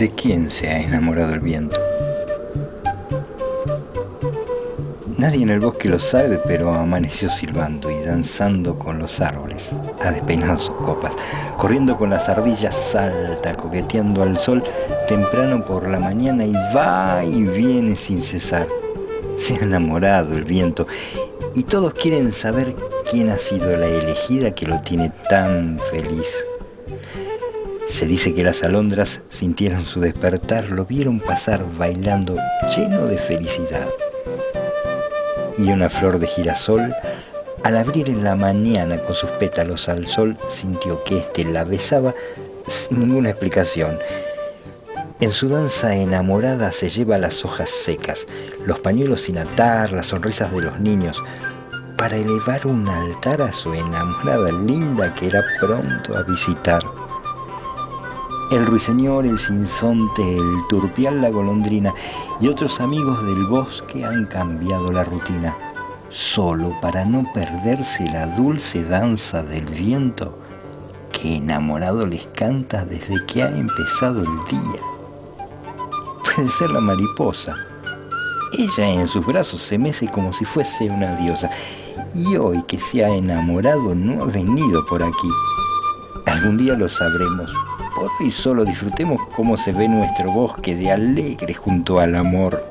¿De quién se ha enamorado el viento? Nadie en el bosque lo sabe, pero amaneció silbando y danzando con los árboles. Ha despeinado sus copas, corriendo con las ardillas, salta, coqueteando al sol temprano por la mañana y va y viene sin cesar. Se ha enamorado el viento y todos quieren saber quién ha sido la elegida que lo tiene tan feliz. Se dice que las alondras sintieron su despertar, lo vieron pasar bailando lleno de felicidad. Y una flor de girasol, al abrir en la mañana con sus pétalos al sol, sintió que éste la besaba sin ninguna explicación. En su danza enamorada se lleva las hojas secas, los pañuelos sin atar, las sonrisas de los niños, para elevar un altar a su enamorada linda que era pronto a visitar. El ruiseñor, el sinsonte, el turpial, la golondrina y otros amigos del bosque han cambiado la rutina, solo para no perderse la dulce danza del viento que enamorado les canta desde que ha empezado el día. Puede ser la mariposa. Ella en sus brazos se mece como si fuese una diosa y hoy que se ha enamorado no ha venido por aquí. Algún día lo sabremos. Por hoy solo disfrutemos cómo se ve nuestro bosque de alegre junto al amor.